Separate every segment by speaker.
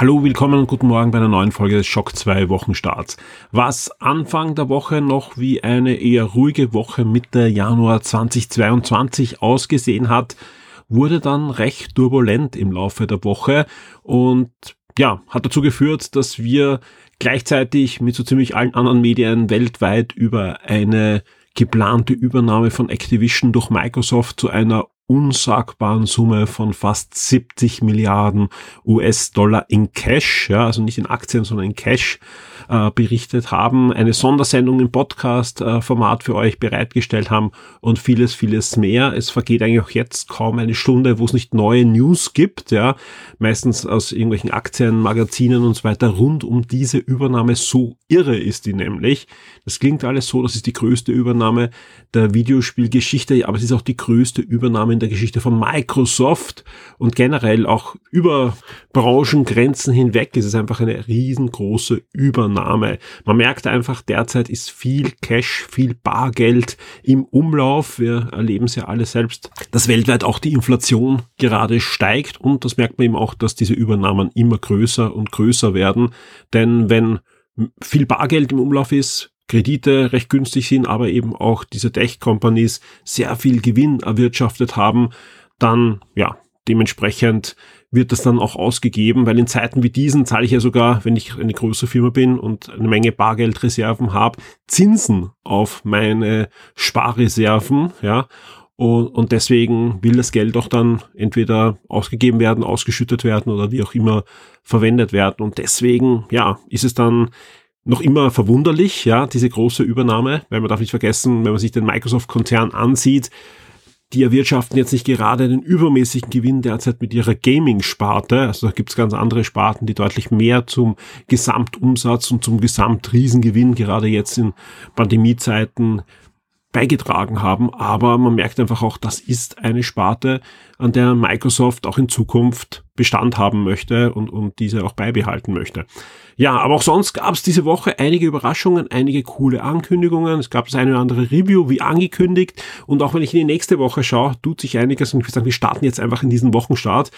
Speaker 1: Hallo, willkommen und guten Morgen bei einer neuen Folge des Schock 2 Wochenstarts. Was Anfang der Woche noch wie eine eher ruhige Woche Mitte Januar 2022 ausgesehen hat, wurde dann recht turbulent im Laufe der Woche und ja, hat dazu geführt, dass wir gleichzeitig mit so ziemlich allen anderen Medien weltweit über eine geplante Übernahme von Activision durch Microsoft zu einer unsagbaren Summe von fast 70 Milliarden US-Dollar in Cash, ja, also nicht in Aktien, sondern in Cash äh, berichtet haben, eine Sondersendung im Podcast-Format für euch bereitgestellt haben und vieles, vieles mehr. Es vergeht eigentlich auch jetzt kaum eine Stunde, wo es nicht neue News gibt, ja, meistens aus irgendwelchen Aktien, Magazinen und so weiter rund um diese Übernahme. So irre ist die nämlich. Das klingt alles so, das ist die größte Übernahme der Videospielgeschichte, aber es ist auch die größte Übernahme in der Geschichte von Microsoft und generell auch über Branchengrenzen hinweg ist es einfach eine riesengroße Übernahme. Man merkt einfach, derzeit ist viel Cash, viel Bargeld im Umlauf. Wir erleben es ja alle selbst, dass weltweit auch die Inflation gerade steigt und das merkt man eben auch, dass diese Übernahmen immer größer und größer werden. Denn wenn viel Bargeld im Umlauf ist, Kredite recht günstig sind, aber eben auch diese Tech-Companies sehr viel Gewinn erwirtschaftet haben, dann ja, dementsprechend wird das dann auch ausgegeben, weil in Zeiten wie diesen zahle ich ja sogar, wenn ich eine größere Firma bin und eine Menge Bargeldreserven habe, Zinsen auf meine Sparreserven, ja. Und, und deswegen will das Geld auch dann entweder ausgegeben werden, ausgeschüttet werden oder wie auch immer verwendet werden. Und deswegen, ja, ist es dann noch immer verwunderlich, ja, diese große Übernahme, weil man darf nicht vergessen, wenn man sich den Microsoft-Konzern ansieht, die erwirtschaften jetzt nicht gerade den übermäßigen Gewinn derzeit mit ihrer Gaming-Sparte. Also da gibt's ganz andere Sparten, die deutlich mehr zum Gesamtumsatz und zum Gesamtriesengewinn gerade jetzt in Pandemiezeiten beigetragen haben. Aber man merkt einfach auch, das ist eine Sparte, an der Microsoft auch in Zukunft Bestand haben möchte und, und diese auch beibehalten möchte. Ja, aber auch sonst gab es diese Woche einige Überraschungen, einige coole Ankündigungen. Es gab das eine oder andere Review, wie angekündigt. Und auch wenn ich in die nächste Woche schaue, tut sich einiges. Und ich würde sagen, wir starten jetzt einfach in diesen Wochenstart.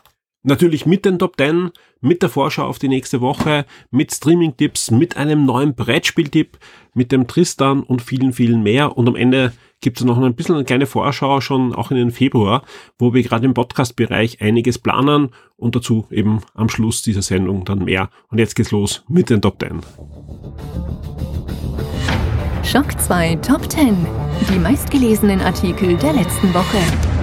Speaker 1: Natürlich mit den Top 10, mit der Vorschau auf die nächste Woche, mit Streaming-Tipps, mit einem neuen Brettspiel-Tipp, mit dem Tristan und vielen, vielen mehr. Und am Ende gibt es noch ein bisschen eine kleine Vorschau schon auch in den Februar, wo wir gerade im Podcast-Bereich einiges planen und dazu eben am Schluss dieser Sendung dann mehr. Und jetzt geht's los mit den Top 10.
Speaker 2: Schock 2 Top 10. Die meistgelesenen Artikel der letzten Woche.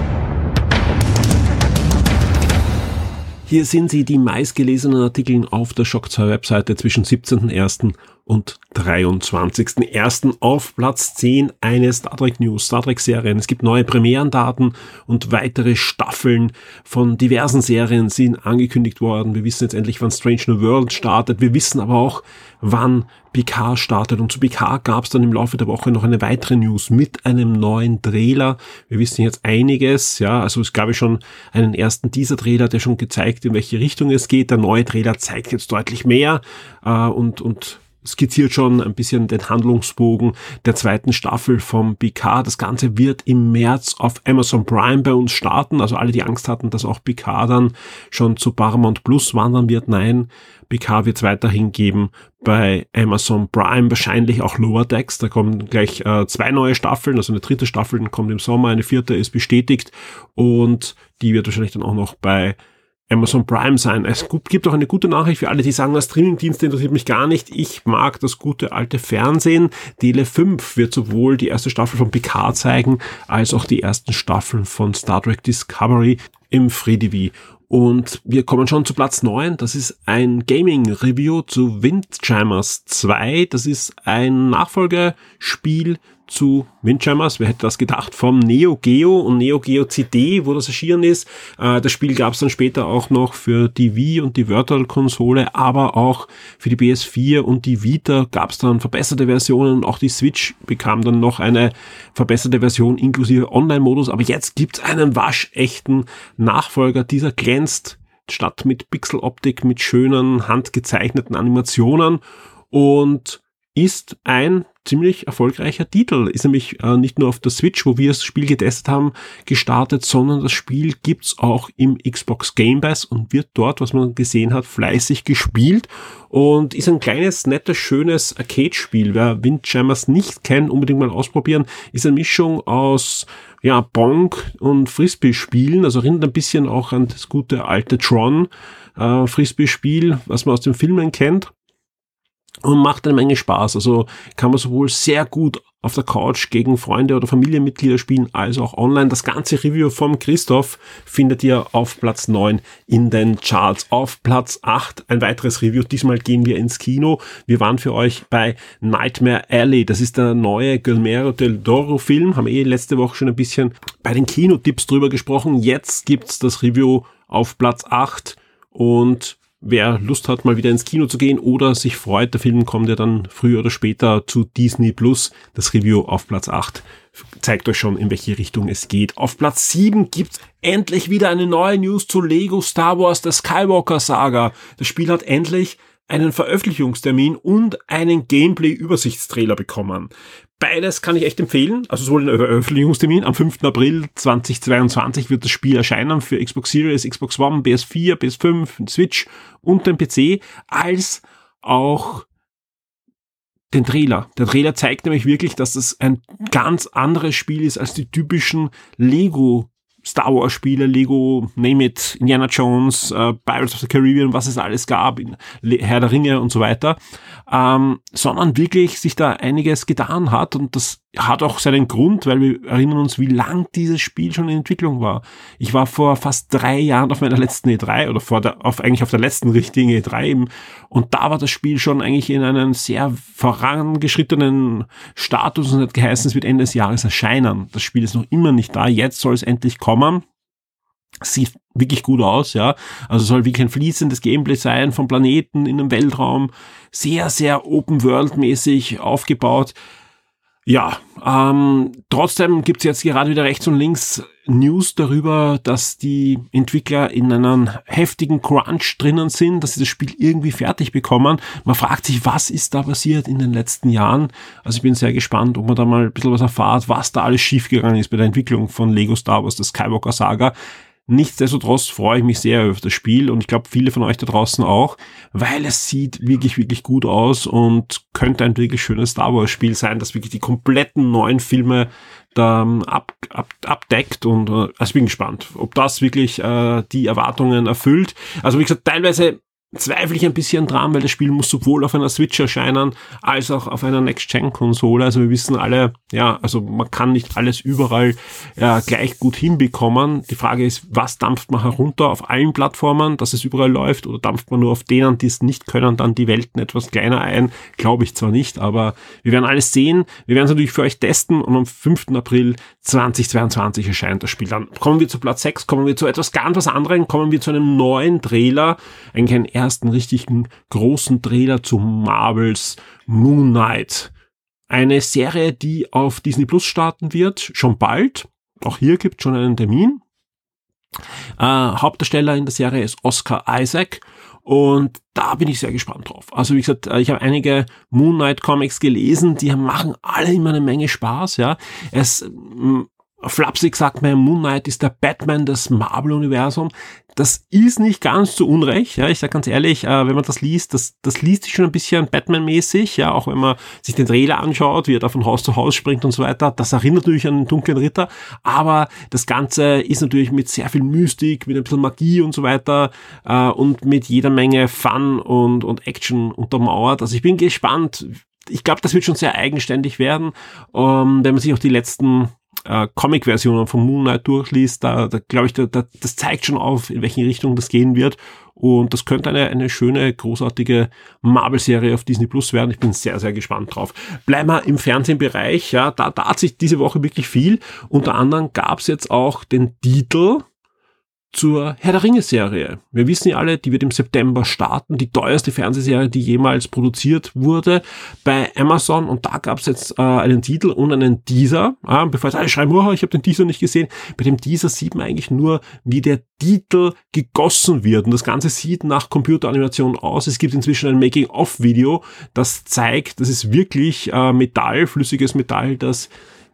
Speaker 1: Hier sind sie, die meistgelesenen Artikel auf der Shock 2 Webseite zwischen 17.01. und 23.01. auf Platz 10 eine Star Trek News, Star Trek Serien. Es gibt neue Premierendaten und weitere Staffeln von diversen Serien sind angekündigt worden. Wir wissen jetzt endlich, wann Strange New World startet. Wir wissen aber auch, wann Picard startet. Und zu Picard gab es dann im Laufe der Woche noch eine weitere News mit einem neuen Trailer. Wir wissen jetzt einiges, ja, also es gab ja schon einen ersten Teaser-Trailer, der schon gezeigt, in welche Richtung es geht. Der neue Trailer zeigt jetzt deutlich mehr äh, und, und skizziert schon ein bisschen den Handlungsbogen der zweiten Staffel vom Picard. Das Ganze wird im März auf Amazon Prime bei uns starten. Also alle, die Angst hatten, dass auch Picard dann schon zu Paramount Plus wandern wird. Nein, Picard wird es weiterhin geben bei Amazon Prime, wahrscheinlich auch Lower Decks. Da kommen gleich äh, zwei neue Staffeln, also eine dritte Staffel kommt im Sommer, eine vierte ist bestätigt und die wird wahrscheinlich dann auch noch bei Amazon Prime sein. Es gibt auch eine gute Nachricht für alle, die sagen, das Streamingdienst interessiert mich gar nicht. Ich mag das gute alte Fernsehen. Dele 5 wird sowohl die erste Staffel von Picard zeigen, als auch die ersten Staffeln von Star Trek Discovery im FreeTV. Und wir kommen schon zu Platz 9. Das ist ein Gaming-Review zu Windjammers 2. Das ist ein Nachfolgespiel zu Windjammers. Wer hätte das gedacht? Vom Neo Geo und Neo Geo CD, wo das erschienen ist. Äh, das Spiel gab es dann später auch noch für die Wii und die Virtual-Konsole, aber auch für die PS4 und die Vita gab es dann verbesserte Versionen. Auch die Switch bekam dann noch eine verbesserte Version inklusive Online-Modus. Aber jetzt gibt's einen waschechten Nachfolger. Dieser glänzt statt mit Pixeloptik, mit schönen handgezeichneten Animationen und ist ein ziemlich erfolgreicher Titel. Ist nämlich äh, nicht nur auf der Switch, wo wir das Spiel getestet haben, gestartet, sondern das Spiel gibt's auch im Xbox Game Pass und wird dort, was man gesehen hat, fleißig gespielt und ist ein kleines, nettes, schönes Arcade-Spiel. Wer Windjammers nicht kennt, unbedingt mal ausprobieren. Ist eine Mischung aus ja, Bonk und Frisbee-Spielen, also erinnert ein bisschen auch an das gute alte Tron äh, Frisbee-Spiel, was man aus den Filmen kennt und macht eine Menge Spaß. Also kann man sowohl sehr gut auf der Couch gegen Freunde oder Familienmitglieder spielen, als auch online. Das ganze Review vom Christoph findet ihr auf Platz 9 in den Charts. Auf Platz 8 ein weiteres Review. Diesmal gehen wir ins Kino. Wir waren für euch bei Nightmare Alley. Das ist der neue Guillermo del Toro Film. Haben eh letzte Woche schon ein bisschen bei den Kinotipps drüber gesprochen. Jetzt gibt's das Review auf Platz 8 und wer Lust hat, mal wieder ins Kino zu gehen oder sich freut, der Film kommt ja dann früher oder später zu Disney Plus. Das Review auf Platz 8 zeigt euch schon, in welche Richtung es geht. Auf Platz 7 gibt's endlich wieder eine neue News zu Lego Star Wars, der Skywalker Saga. Das Spiel hat endlich einen Veröffentlichungstermin und einen Gameplay-Übersichtstrailer bekommen. Beides kann ich echt empfehlen. Also sowohl den Veröffentlichungstermin am 5. April 2022 wird das Spiel erscheinen für Xbox Series, Xbox One, PS4, PS5, Switch und den PC, als auch den Trailer. Der Trailer zeigt nämlich wirklich, dass das ein ganz anderes Spiel ist als die typischen Lego Star Wars Spiele, Lego, Name it, Indiana Jones, äh, Pirates of the Caribbean, was es alles gab, Herr der Ringe und so weiter, ähm, sondern wirklich sich da einiges getan hat und das hat auch seinen Grund, weil wir erinnern uns, wie lang dieses Spiel schon in Entwicklung war. Ich war vor fast drei Jahren auf meiner letzten E3 oder vor der, auf, eigentlich auf der letzten richtigen E3 eben, und da war das Spiel schon eigentlich in einem sehr vorangeschrittenen Status und hat geheißen, es wird Ende des Jahres erscheinen. Das Spiel ist noch immer nicht da, jetzt soll es endlich kommen. Sieht wirklich gut aus, ja. Also soll wirklich ein fließendes Gameplay sein vom Planeten in einem Weltraum. Sehr, sehr Open World mäßig aufgebaut. Ja, ähm, trotzdem gibt's jetzt gerade wieder rechts und links News darüber, dass die Entwickler in einem heftigen Crunch drinnen sind, dass sie das Spiel irgendwie fertig bekommen. Man fragt sich, was ist da passiert in den letzten Jahren? Also ich bin sehr gespannt, ob man da mal ein bisschen was erfahrt, was da alles schiefgegangen ist bei der Entwicklung von Lego Star Wars, das Skywalker Saga. Nichtsdestotrotz freue ich mich sehr auf das Spiel und ich glaube viele von euch da draußen auch, weil es sieht wirklich, wirklich gut aus und könnte ein wirklich schönes Star Wars Spiel sein, das wirklich die kompletten neuen Filme da ähm, ab, ab, abdeckt und äh, also bin gespannt, ob das wirklich äh, die Erwartungen erfüllt. Also wie gesagt, teilweise zweifle ich ein bisschen dran, weil das Spiel muss sowohl auf einer Switch erscheinen, als auch auf einer Next-Gen-Konsole. Also wir wissen alle, ja, also man kann nicht alles überall ja, gleich gut hinbekommen. Die Frage ist, was dampft man herunter auf allen Plattformen, dass es überall läuft, oder dampft man nur auf denen, die es nicht können, dann die Welten etwas kleiner ein? Glaube ich zwar nicht, aber wir werden alles sehen. Wir werden es natürlich für euch testen und am 5. April 2022 erscheint das Spiel. Dann kommen wir zu Platz 6, kommen wir zu etwas ganz was anderem, kommen wir zu einem neuen Trailer, eigentlich ein ersten richtigen großen Trailer zu Marvels Moon Knight. Eine Serie, die auf Disney Plus starten wird, schon bald. Auch hier gibt es schon einen Termin. Äh, Hauptdarsteller in der Serie ist Oscar Isaac und da bin ich sehr gespannt drauf. Also wie gesagt, äh, ich habe einige Moon Knight Comics gelesen, die machen alle immer eine Menge Spaß, ja. Es flapsig sagt man, Moon Knight ist der Batman des Marvel-Universums. Das ist nicht ganz so unrecht, ja, ich sag ganz ehrlich, äh, wenn man das liest, das, das liest sich schon ein bisschen Batman-mäßig, ja, auch wenn man sich den Trailer anschaut, wie er da von Haus zu Haus springt und so weiter, das erinnert natürlich an den dunklen Ritter, aber das Ganze ist natürlich mit sehr viel Mystik, mit ein bisschen Magie und so weiter äh, und mit jeder Menge Fun und, und Action untermauert. Also ich bin gespannt, ich glaube, das wird schon sehr eigenständig werden, ähm, wenn man sich auch die letzten äh, Comic-Versionen von Moon Knight durchliest, da, da glaube ich, da, da, das zeigt schon auf, in welche Richtung das gehen wird. Und das könnte eine, eine schöne, großartige Marvel-Serie auf Disney Plus werden. Ich bin sehr, sehr gespannt drauf. Bleiben wir im Fernsehbereich. Ja, da, da hat sich diese Woche wirklich viel. Unter anderem gab es jetzt auch den Titel zur Herr der Ringe Serie. Wir wissen ja alle, die wird im September starten, die teuerste Fernsehserie, die jemals produziert wurde bei Amazon und da gab es jetzt äh, einen Titel und einen Teaser. Äh, bevor jetzt alle schreiben, oh, ich habe den Teaser nicht gesehen. Bei dem Teaser sieht man eigentlich nur, wie der Titel gegossen wird und das Ganze sieht nach Computeranimation aus. Es gibt inzwischen ein Making-of-Video, das zeigt, das ist wirklich äh, Metall, flüssiges Metall, das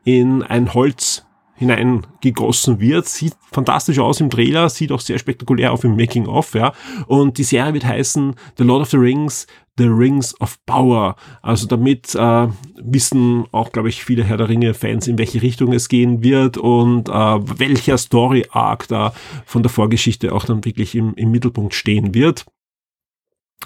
Speaker 1: in ein Holz hineingegossen wird. Sieht fantastisch aus im Trailer, sieht auch sehr spektakulär auf im Making of, ja. Und die Serie wird heißen The Lord of the Rings, The Rings of Power. Also damit äh, wissen auch, glaube ich, viele Herr der Ringe-Fans, in welche Richtung es gehen wird und äh, welcher Story-Arc da von der Vorgeschichte auch dann wirklich im, im Mittelpunkt stehen wird.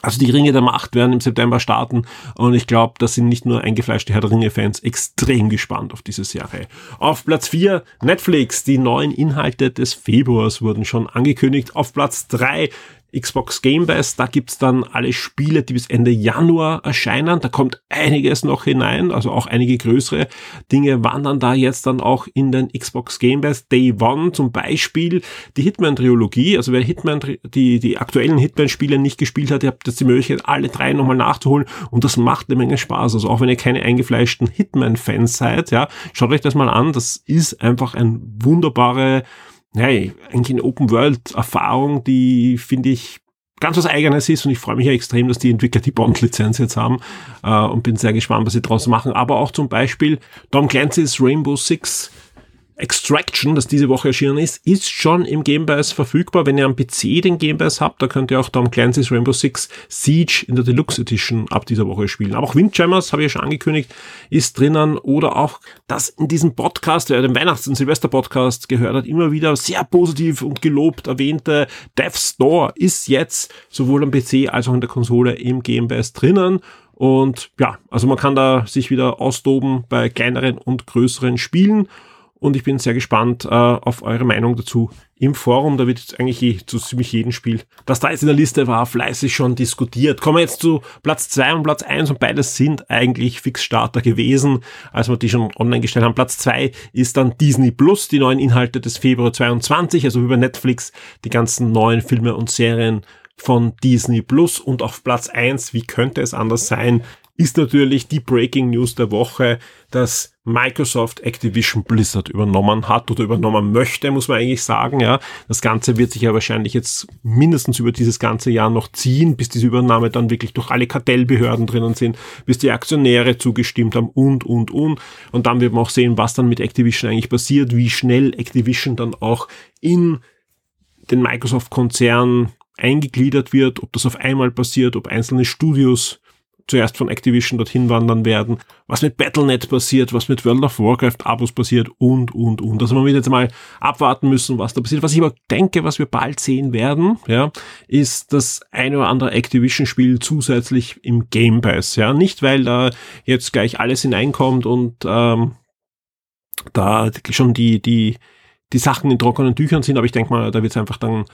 Speaker 1: Also die Ringe der Macht werden im September starten und ich glaube, da sind nicht nur eingefleischte Herr der Ringe-Fans extrem gespannt auf diese Serie. Auf Platz 4 Netflix, die neuen Inhalte des Februars wurden schon angekündigt. Auf Platz 3 Xbox Game Pass, da gibt's dann alle Spiele, die bis Ende Januar erscheinen. Da kommt einiges noch hinein, also auch einige größere Dinge wandern da jetzt dann auch in den Xbox Game Pass. Day One zum Beispiel die Hitman-Trilogie, also wer Hitman, die, die aktuellen Hitman-Spiele nicht gespielt hat, ihr habt jetzt die Möglichkeit, alle drei nochmal nachzuholen und das macht eine Menge Spaß. Also auch wenn ihr keine eingefleischten Hitman-Fans seid, ja, schaut euch das mal an. Das ist einfach ein wunderbare hey, eigentlich eine Open-World-Erfahrung, die finde ich ganz was Eigenes ist und ich freue mich ja extrem, dass die Entwickler die Bond-Lizenz jetzt haben äh, und bin sehr gespannt, was sie draus machen. Aber auch zum Beispiel Tom Clancy's Rainbow Six Extraction, das diese Woche erschienen ist, ist schon im Game Pass verfügbar. Wenn ihr am PC den Game Pass habt, da könnt ihr auch Tom Clancy's Rainbow Six Siege in der Deluxe Edition ab dieser Woche spielen. Aber auch Windjammers, habe ich ja schon angekündigt, ist drinnen. Oder auch das in diesem Podcast, der den Weihnachts- und Silvester-Podcast gehört hat, immer wieder sehr positiv und gelobt erwähnte Death Store ist jetzt sowohl am PC als auch in der Konsole im Game Pass drinnen. Und ja, also man kann da sich wieder austoben bei kleineren und größeren Spielen und ich bin sehr gespannt äh, auf eure Meinung dazu im Forum. Da wird jetzt eigentlich je, zu ziemlich jedem Spiel, das da jetzt in der Liste war, fleißig schon diskutiert. Kommen wir jetzt zu Platz zwei und Platz eins und beides sind eigentlich Fixstarter gewesen, als wir die schon online gestellt haben. Platz zwei ist dann Disney Plus, die neuen Inhalte des Februar 22, also über Netflix, die ganzen neuen Filme und Serien von Disney Plus und auf Platz eins, wie könnte es anders sein, ist natürlich die Breaking News der Woche, dass Microsoft Activision Blizzard übernommen hat oder übernommen möchte, muss man eigentlich sagen. Ja, das Ganze wird sich ja wahrscheinlich jetzt mindestens über dieses ganze Jahr noch ziehen, bis diese Übernahme dann wirklich durch alle Kartellbehörden drinnen sind, bis die Aktionäre zugestimmt haben und, und, und. Und dann wird man auch sehen, was dann mit Activision eigentlich passiert, wie schnell Activision dann auch in den Microsoft-Konzern eingegliedert wird, ob das auf einmal passiert, ob einzelne Studios zuerst von Activision dorthin wandern werden, was mit Battlenet passiert, was mit World of Warcraft Abos passiert und, und, und. Also man wird jetzt mal abwarten müssen, was da passiert. Was ich aber denke, was wir bald sehen werden, ja, ist das eine oder andere Activision-Spiel zusätzlich im Game Pass, ja. Nicht, weil da jetzt gleich alles hineinkommt und ähm, da schon die, die, die Sachen in trockenen Tüchern sind, aber ich denke mal, da wird es einfach dann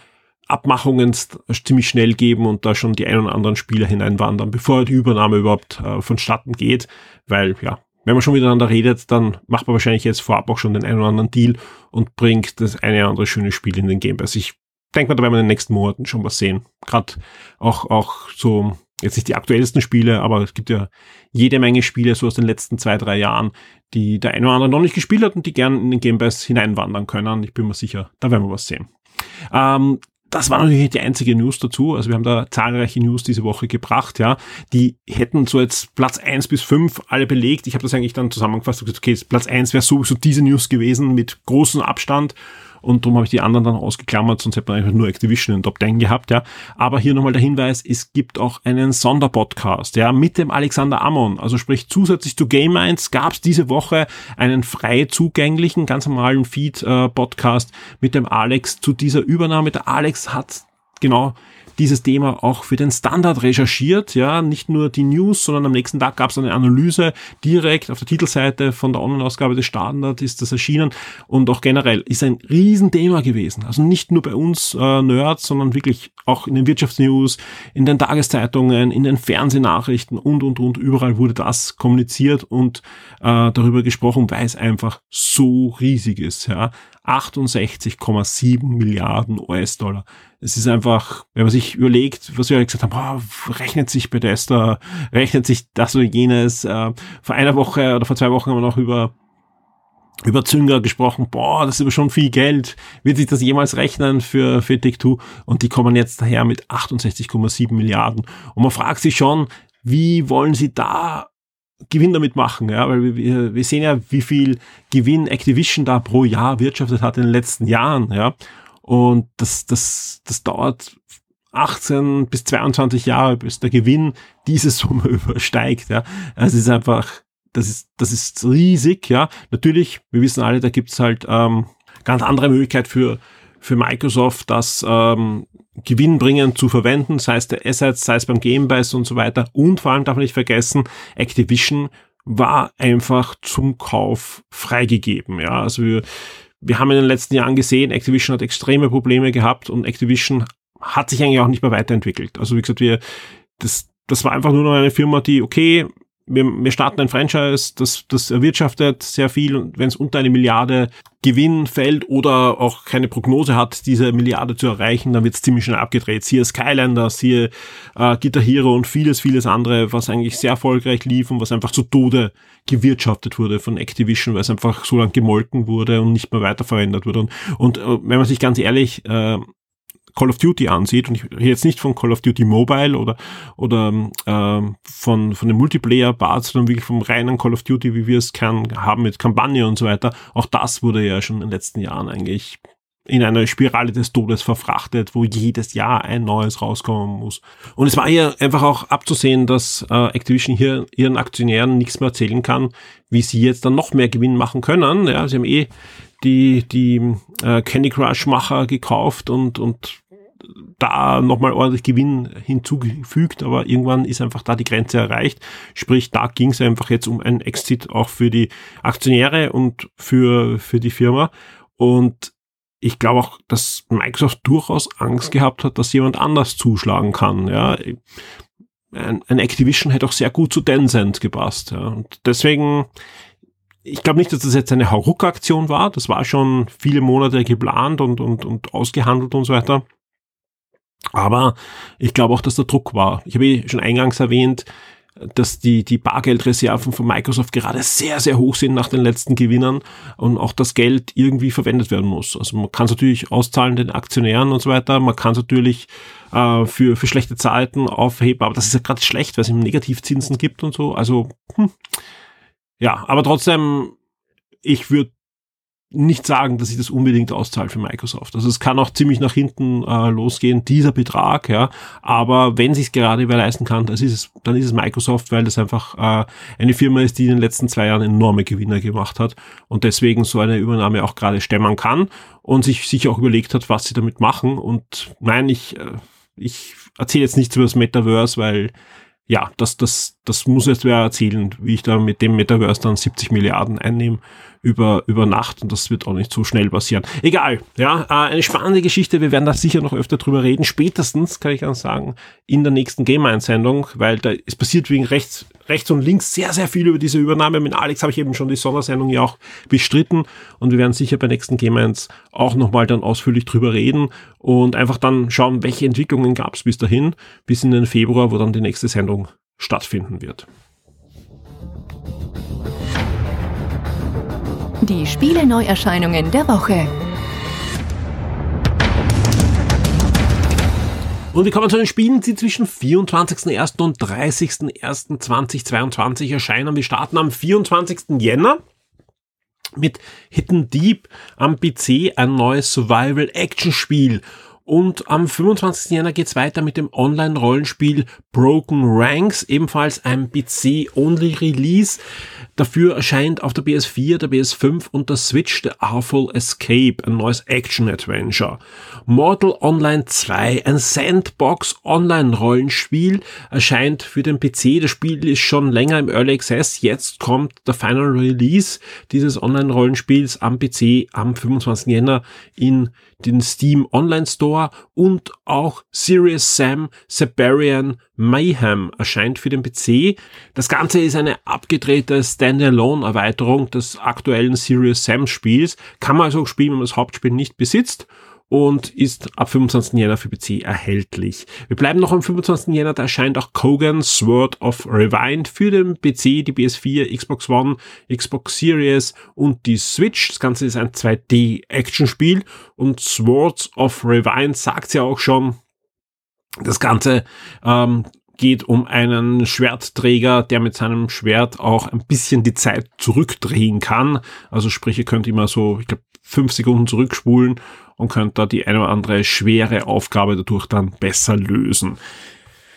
Speaker 1: Abmachungen ziemlich schnell geben und da schon die ein oder anderen Spieler hineinwandern, bevor die Übernahme überhaupt äh, vonstatten geht, weil ja, wenn man schon miteinander redet, dann macht man wahrscheinlich jetzt vorab auch schon den einen oder anderen Deal und bringt das eine oder andere schöne Spiel in den Game Pass. Ich denke mal, da werden wir in den nächsten Monaten schon was sehen. Gerade auch, auch so, jetzt nicht die aktuellsten Spiele, aber es gibt ja jede Menge Spiele so aus den letzten zwei, drei Jahren, die der eine oder andere noch nicht gespielt hat und die gern in den Game Pass hineinwandern können. Ich bin mir sicher, da werden wir was sehen. Ähm, das war natürlich die einzige News dazu. Also wir haben da zahlreiche News diese Woche gebracht, ja. Die hätten so jetzt Platz eins bis fünf alle belegt. Ich habe das eigentlich dann zusammengefasst und gesagt, okay, Platz eins wäre sowieso diese News gewesen mit großem Abstand und darum habe ich die anderen dann ausgeklammert, sonst hätte man einfach nur Activision in den Top 10 gehabt, ja. Aber hier nochmal der Hinweis, es gibt auch einen Sonderpodcast, ja, mit dem Alexander Ammon. Also sprich, zusätzlich zu Game 1 gab es diese Woche einen frei zugänglichen, ganz normalen Feed-Podcast äh, mit dem Alex zu dieser Übernahme. Der Alex hat genau dieses Thema auch für den Standard recherchiert, ja, nicht nur die News, sondern am nächsten Tag gab es eine Analyse direkt auf der Titelseite von der Online-Ausgabe des Standard ist das erschienen und auch generell ist ein Riesenthema gewesen. Also nicht nur bei uns äh, Nerds, sondern wirklich auch in den Wirtschaftsnews, in den Tageszeitungen, in den Fernsehnachrichten und und und überall wurde das kommuniziert und äh, darüber gesprochen, weil es einfach so riesig ist. Ja. 68,7 Milliarden US-Dollar. Es ist einfach, wenn man sich überlegt, was wir gesagt haben, boah, rechnet sich Bethesda, rechnet sich das oder jenes. Äh, vor einer Woche oder vor zwei Wochen haben wir noch über über Zünger gesprochen, boah, das ist aber schon viel Geld. Wird sich das jemals rechnen für, für Take-Two? Und die kommen jetzt daher mit 68,7 Milliarden. Und man fragt sich schon, wie wollen sie da Gewinn damit machen, ja, weil wir, wir sehen ja, wie viel Gewinn Activision da pro Jahr wirtschaftet hat in den letzten Jahren, ja. Und das, das, das dauert 18 bis 22 Jahre, bis der Gewinn diese Summe übersteigt, ja. Also es ist einfach, das ist, das ist riesig, ja. Natürlich, wir wissen alle, da gibt's halt ähm, ganz andere Möglichkeit für, für Microsoft, das ähm, gewinnbringend zu verwenden, sei es der Assets, sei es beim Gamebase und so weiter. Und vor allem darf man nicht vergessen, Activision war einfach zum Kauf freigegeben. Ja, also wir, wir haben in den letzten Jahren gesehen, Activision hat extreme Probleme gehabt und Activision hat sich eigentlich auch nicht mehr weiterentwickelt. Also wie gesagt, wir, das, das war einfach nur noch eine Firma, die, okay, wir, wir starten ein Franchise, das, das erwirtschaftet sehr viel und wenn es unter eine Milliarde Gewinn fällt oder auch keine Prognose hat, diese Milliarde zu erreichen, dann wird es ziemlich schnell abgedreht. Siehe Skylanders, siehe äh, Guitar Hero und vieles, vieles andere, was eigentlich sehr erfolgreich lief und was einfach zu Tode gewirtschaftet wurde von Activision, weil es einfach so lang gemolken wurde und nicht mehr weiterverwendet wurde. Und, und äh, wenn man sich ganz ehrlich äh, Call of Duty ansieht, und ich rede jetzt nicht von Call of Duty Mobile oder, oder ähm, von, von dem Multiplayer-Part, sondern wirklich vom reinen Call of Duty, wie wir es kann, haben mit Kampagne und so weiter, auch das wurde ja schon in den letzten Jahren eigentlich in einer Spirale des Todes verfrachtet, wo jedes Jahr ein neues rauskommen muss. Und es war hier einfach auch abzusehen, dass äh, Activision hier ihren Aktionären nichts mehr erzählen kann, wie sie jetzt dann noch mehr Gewinn machen können. Ja, sie haben eh die, die äh, Candy Crush-Macher gekauft und, und da nochmal ordentlich Gewinn hinzugefügt, aber irgendwann ist einfach da die Grenze erreicht. Sprich, da ging es einfach jetzt um ein Exit auch für die Aktionäre und für, für die Firma. Und ich glaube auch, dass Microsoft durchaus Angst gehabt hat, dass jemand anders zuschlagen kann. Ja, ein, ein Activision hätte auch sehr gut zu Tencent gepasst. Ja. Und deswegen, ich glaube nicht, dass das jetzt eine Hauruck-Aktion war. Das war schon viele Monate geplant und, und, und ausgehandelt und so weiter. Aber ich glaube auch, dass der Druck war. Ich habe eh schon eingangs erwähnt, dass die, die Bargeldreserven von Microsoft gerade sehr, sehr hoch sind nach den letzten Gewinnern und auch das Geld irgendwie verwendet werden muss. Also man kann es natürlich auszahlen den Aktionären und so weiter, man kann es natürlich äh, für, für schlechte Zeiten aufheben, aber das ist ja gerade schlecht, weil es eben Negativzinsen gibt und so. Also, hm. ja, aber trotzdem, ich würde nicht sagen, dass sich das unbedingt auszahlt für Microsoft. Also es kann auch ziemlich nach hinten äh, losgehen, dieser Betrag, ja. Aber wenn sich gerade überleisten kann, das ist es, dann ist es Microsoft, weil das einfach äh, eine Firma ist, die in den letzten zwei Jahren enorme Gewinner gemacht hat und deswegen so eine Übernahme auch gerade stemmen kann und sich sicher auch überlegt hat, was sie damit machen. Und nein, ich, äh, ich erzähle jetzt nichts über das Metaverse, weil ja, das, das, das muss jetzt wer erzählen, wie ich da mit dem Metaverse dann 70 Milliarden einnehme über, über Nacht und das wird auch nicht so schnell passieren. Egal, ja, äh, eine spannende Geschichte, wir werden da sicher noch öfter drüber reden, spätestens, kann ich ganz sagen, in der nächsten Game-Einsendung, weil da, es passiert wegen rechts, rechts und links sehr, sehr viel über diese Übernahme. Mit Alex habe ich eben schon die Sondersendung ja auch bestritten und wir werden sicher bei nächsten Game 1 auch nochmal dann ausführlich drüber reden und einfach dann schauen, welche Entwicklungen gab es bis dahin, bis in den Februar, wo dann die nächste Sendung stattfinden wird.
Speaker 2: Die Spiele-Neuerscheinungen der Woche.
Speaker 1: Und wir kommen zu den Spielen, die zwischen 24.01. und 30.01.2022 erscheinen. Wir starten am 24. Jänner mit Hidden Deep am PC, ein neues Survival-Action-Spiel. Und am 25. Jänner geht's weiter mit dem Online-Rollenspiel Broken Ranks, ebenfalls ein PC-Only-Release. Dafür erscheint auf der PS4, der PS5 und der Switch The Awful Escape, ein neues Action-Adventure. Mortal Online 2, ein Sandbox-Online-Rollenspiel, erscheint für den PC. Das Spiel ist schon länger im Early Access. Jetzt kommt der Final Release dieses Online-Rollenspiels am PC am 25. Jänner in den Steam Online Store und auch Serious Sam Siberian Mayhem erscheint für den PC. Das Ganze ist eine abgedrehte Standalone-Erweiterung des aktuellen Serious Sam Spiels. Kann man also spielen, wenn man das Hauptspiel nicht besitzt und ist ab 25. Jänner für PC erhältlich. Wir bleiben noch am 25. Jänner, da erscheint auch Kogan Sword of Rewind für den PC, die PS4, Xbox One, Xbox Series und die Switch. Das Ganze ist ein 2D-Action-Spiel und Swords of Rewind sagt ja auch schon, das Ganze ähm, geht um einen Schwertträger, der mit seinem Schwert auch ein bisschen die Zeit zurückdrehen kann. Also sprich, ihr könnt immer so, ich glaube, fünf Sekunden zurückspulen und könnt da die eine oder andere schwere Aufgabe dadurch dann besser lösen.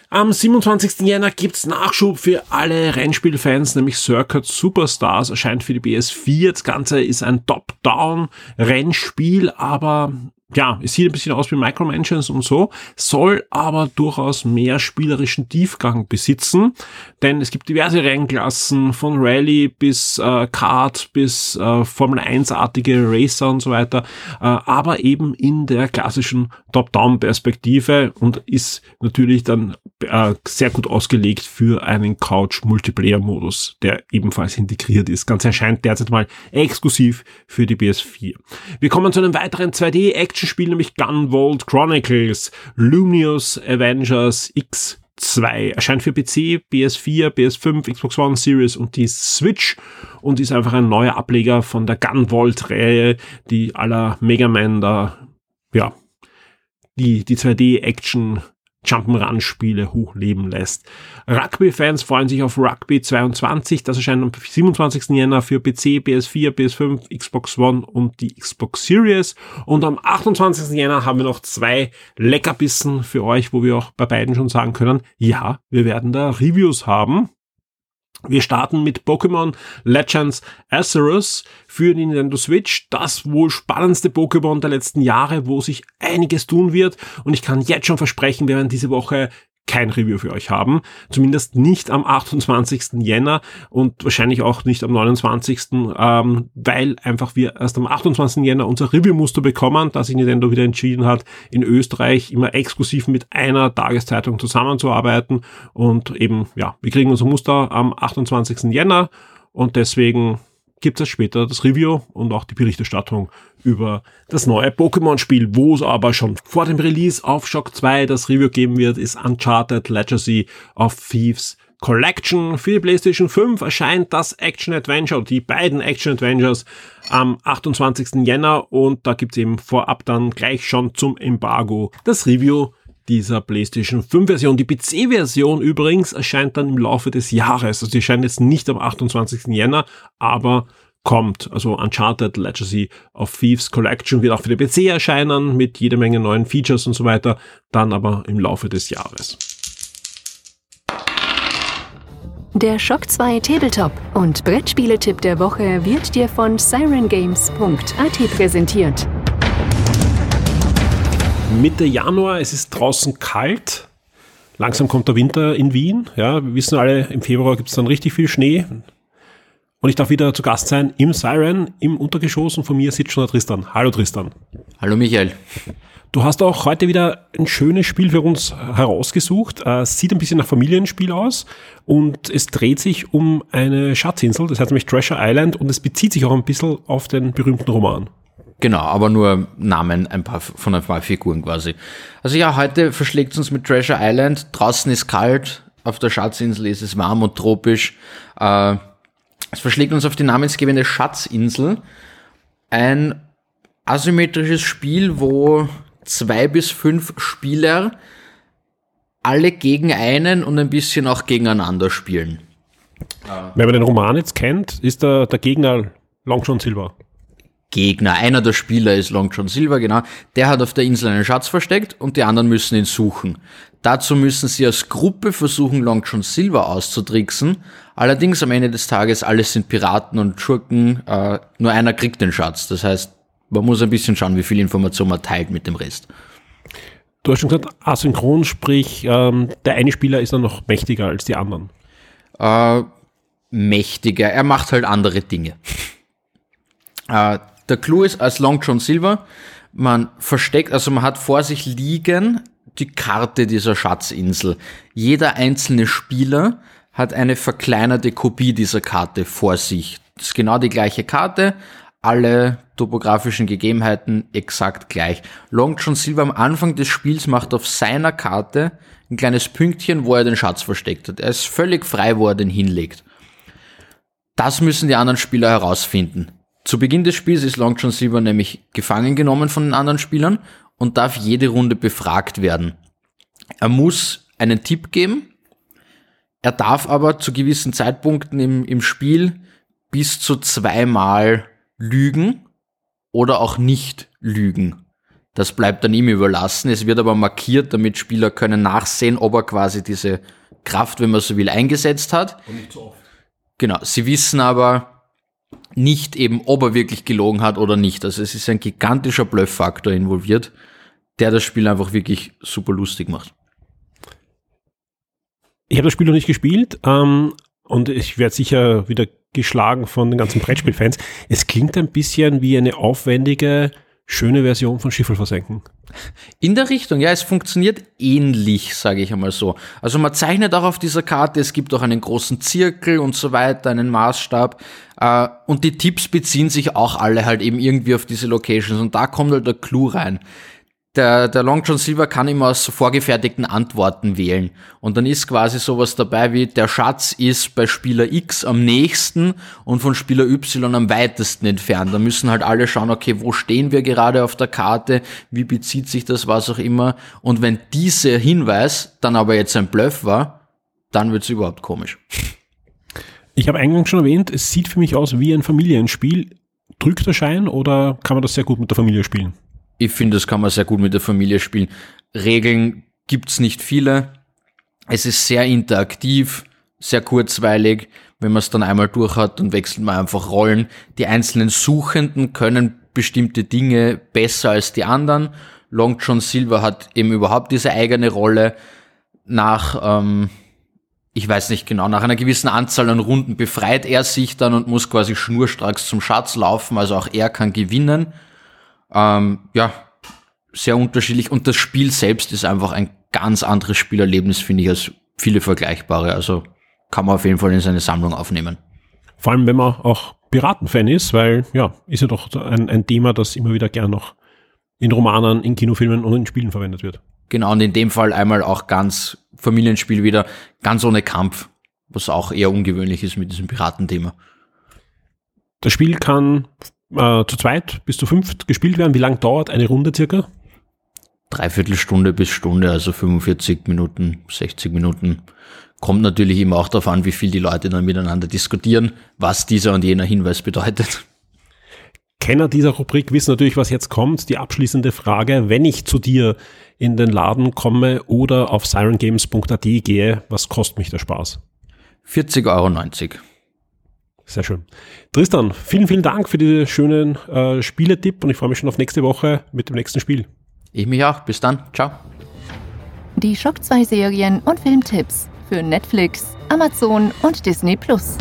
Speaker 1: Am 27. Jänner gibt's Nachschub für alle Rennspielfans, nämlich Circuit Superstars erscheint für die PS4. Das Ganze ist ein Top-Down-Rennspiel, aber ja, es sieht ein bisschen aus wie Micromansions und so, soll aber durchaus mehr spielerischen Tiefgang besitzen, denn es gibt diverse Rennklassen von Rallye bis äh, Kart bis äh, Formel 1-artige Racer und so weiter, äh, aber eben in der klassischen Top-Down-Perspektive und ist natürlich dann äh, sehr gut ausgelegt für einen Couch-Multiplayer-Modus, der ebenfalls integriert ist. Ganz erscheint derzeit mal exklusiv für die PS4. Wir kommen zu einem weiteren 2D-Action Actionspiel, nämlich Gunvolt Chronicles, Luminous Avengers X 2. Erscheint für PC, PS4, PS5, Xbox One Series und die Switch und ist einfach ein neuer Ableger von der Gunvolt-Reihe, die aller Mega Man da, ja, die, die 2D-Action Jump'n'Run-Spiele hochleben lässt. Rugby-Fans freuen sich auf Rugby 22. Das erscheint am 27. Jänner für PC, PS4, PS5, Xbox One und die Xbox Series. Und am 28. Jänner haben wir noch zwei Leckerbissen für euch, wo wir auch bei beiden schon sagen können, ja, wir werden da Reviews haben. Wir starten mit Pokémon Legends Arceus für Nintendo Switch. Das wohl spannendste Pokémon der letzten Jahre, wo sich einiges tun wird. Und ich kann jetzt schon versprechen, wir werden diese Woche kein Review für euch haben. Zumindest nicht am 28. Jänner und wahrscheinlich auch nicht am 29. Ähm, weil einfach wir erst am 28. Jänner unser Review-Muster bekommen, da sich Nintendo wieder entschieden hat, in Österreich immer exklusiv mit einer Tageszeitung zusammenzuarbeiten. Und eben, ja, wir kriegen unser Muster am 28. Jänner und deswegen gibt es später das Review und auch die Berichterstattung über das neue Pokémon-Spiel. Wo es aber schon vor dem Release auf Shock 2 das Review geben wird, ist Uncharted Legacy of Thieves Collection. Für die PlayStation 5 erscheint das Action Adventure, die beiden Action Adventures am 28. Jänner und da gibt's eben vorab dann gleich schon zum Embargo das Review dieser PlayStation 5 Version. Die PC-Version übrigens erscheint dann im Laufe des Jahres. Also die erscheint jetzt nicht am 28. Jänner, aber kommt. Also Uncharted Legacy of Thieves Collection wird auch für den PC erscheinen mit jede Menge neuen Features und so weiter, dann aber im Laufe des Jahres.
Speaker 2: Der Shock 2 Tabletop und Brettspieletipp der Woche wird dir von sirengames.at präsentiert.
Speaker 1: Mitte Januar, es ist draußen kalt. Langsam kommt der Winter in Wien. Ja, wir wissen alle, im Februar gibt es dann richtig viel Schnee. Und ich darf wieder zu Gast sein im Siren, im Untergeschoss und von mir sitzt schon der Tristan. Hallo Tristan.
Speaker 3: Hallo Michael.
Speaker 1: Du hast auch heute wieder ein schönes Spiel für uns herausgesucht. Äh, sieht ein bisschen nach Familienspiel aus und es dreht sich um eine Schatzinsel, das heißt nämlich Treasure Island und es bezieht sich auch ein bisschen auf den berühmten Roman.
Speaker 3: Genau, aber nur Namen ein paar von ein paar Figuren quasi. Also ja, heute verschlägt es uns mit Treasure Island. Draußen ist kalt, auf der Schatzinsel ist es warm und tropisch. Äh, es verschlägt uns auf die namensgebende Schatzinsel. Ein asymmetrisches Spiel, wo zwei bis fünf Spieler alle gegen einen und ein bisschen auch gegeneinander spielen.
Speaker 1: Wenn man den Roman jetzt kennt, ist der, der Gegner Long John Silver.
Speaker 3: Gegner. Einer der Spieler ist Long John Silver, genau. Der hat auf der Insel einen Schatz versteckt und die anderen müssen ihn suchen. Dazu müssen sie als Gruppe versuchen, Long John Silver auszutricksen. Allerdings am Ende des Tages, alles sind Piraten und Schurken, äh, nur einer kriegt den Schatz. Das heißt, man muss ein bisschen schauen, wie viel Information man teilt mit dem Rest.
Speaker 1: Du hast schon gesagt, asynchron, sprich, ähm, der eine Spieler ist dann noch mächtiger als die anderen.
Speaker 3: Äh, mächtiger, er macht halt andere Dinge. äh, der Clou ist als Long John Silver, man versteckt, also man hat vor sich liegen die Karte dieser Schatzinsel. Jeder einzelne Spieler hat eine verkleinerte Kopie dieser Karte vor sich. Das ist genau die gleiche Karte, alle topografischen Gegebenheiten exakt gleich. Long John Silver am Anfang des Spiels macht auf seiner Karte ein kleines Pünktchen, wo er den Schatz versteckt hat. Er ist völlig frei, wo er den hinlegt. Das müssen die anderen Spieler herausfinden. Zu Beginn des Spiels ist Long John Silver nämlich gefangen genommen von den anderen Spielern und darf jede Runde befragt werden. Er muss einen Tipp geben. Er darf aber zu gewissen Zeitpunkten im, im Spiel bis zu zweimal lügen oder auch nicht lügen. Das bleibt dann ihm überlassen. Es wird aber markiert, damit Spieler können nachsehen, ob er quasi diese Kraft, wenn man so will, eingesetzt hat. Und nicht so oft. Genau. Sie wissen aber nicht eben, ob er wirklich gelogen hat oder nicht. Also es ist ein gigantischer Blufffaktor involviert, der das Spiel einfach wirklich super lustig macht.
Speaker 1: Ich habe das Spiel noch nicht gespielt ähm, und ich werde sicher wieder geschlagen von den ganzen Brettspielfans. Es klingt ein bisschen wie eine aufwendige, schöne Version von Schiffel versenken.
Speaker 3: In der Richtung, ja, es funktioniert ähnlich, sage ich einmal so. Also man zeichnet auch auf dieser Karte, es gibt auch einen großen Zirkel und so weiter, einen Maßstab. Äh, und die Tipps beziehen sich auch alle halt eben irgendwie auf diese Locations. Und da kommt halt der Clou rein der, der Long John Silver kann immer aus vorgefertigten Antworten wählen. Und dann ist quasi sowas dabei wie, der Schatz ist bei Spieler X am nächsten und von Spieler Y am weitesten entfernt. Da müssen halt alle schauen, okay, wo stehen wir gerade auf der Karte, wie bezieht sich das, was auch immer. Und wenn dieser Hinweis dann aber jetzt ein Bluff war, dann wird's überhaupt komisch.
Speaker 1: Ich habe eingangs schon erwähnt, es sieht für mich aus wie ein Familienspiel. Drückt der Schein oder kann man das sehr gut mit der Familie spielen?
Speaker 3: Ich finde, das kann man sehr gut mit der Familie spielen. Regeln gibt's nicht viele. Es ist sehr interaktiv, sehr kurzweilig. Wenn man es dann einmal durch hat, dann wechselt man einfach Rollen. Die einzelnen Suchenden können bestimmte Dinge besser als die anderen. Long John Silver hat eben überhaupt diese eigene Rolle. Nach, ähm, ich weiß nicht genau, nach einer gewissen Anzahl an Runden befreit er sich dann und muss quasi schnurstracks zum Schatz laufen. Also auch er kann gewinnen. Ähm, ja, sehr unterschiedlich und das Spiel selbst ist einfach ein ganz anderes Spielerlebnis, finde ich, als viele vergleichbare. Also kann man auf jeden Fall in seine Sammlung aufnehmen.
Speaker 1: Vor allem, wenn man auch Piratenfan ist, weil ja, ist ja doch ein, ein Thema, das immer wieder gern noch in Romanen, in Kinofilmen und in Spielen verwendet wird.
Speaker 3: Genau, und in dem Fall einmal auch ganz Familienspiel wieder, ganz ohne Kampf, was auch eher ungewöhnlich ist mit diesem Piratenthema.
Speaker 1: Das Spiel kann äh, zu zweit bis zu fünft gespielt werden. Wie lang dauert eine Runde circa?
Speaker 3: Dreiviertelstunde bis Stunde, also 45 Minuten, 60 Minuten. Kommt natürlich immer auch darauf an, wie viel die Leute dann miteinander diskutieren, was dieser und jener Hinweis bedeutet.
Speaker 1: Kenner dieser Rubrik wissen natürlich, was jetzt kommt. Die abschließende Frage, wenn ich zu dir in den Laden komme oder auf sirengames.at gehe, was kostet mich der Spaß?
Speaker 3: 40,90 Euro.
Speaker 1: Sehr schön. Tristan, vielen, vielen Dank für diesen schönen äh, Spieletipp und ich freue mich schon auf nächste Woche mit dem nächsten Spiel.
Speaker 3: Ich mich auch. Bis dann. Ciao.
Speaker 2: Die Schock 2 Serien und Filmtipps für Netflix, Amazon und Disney Plus.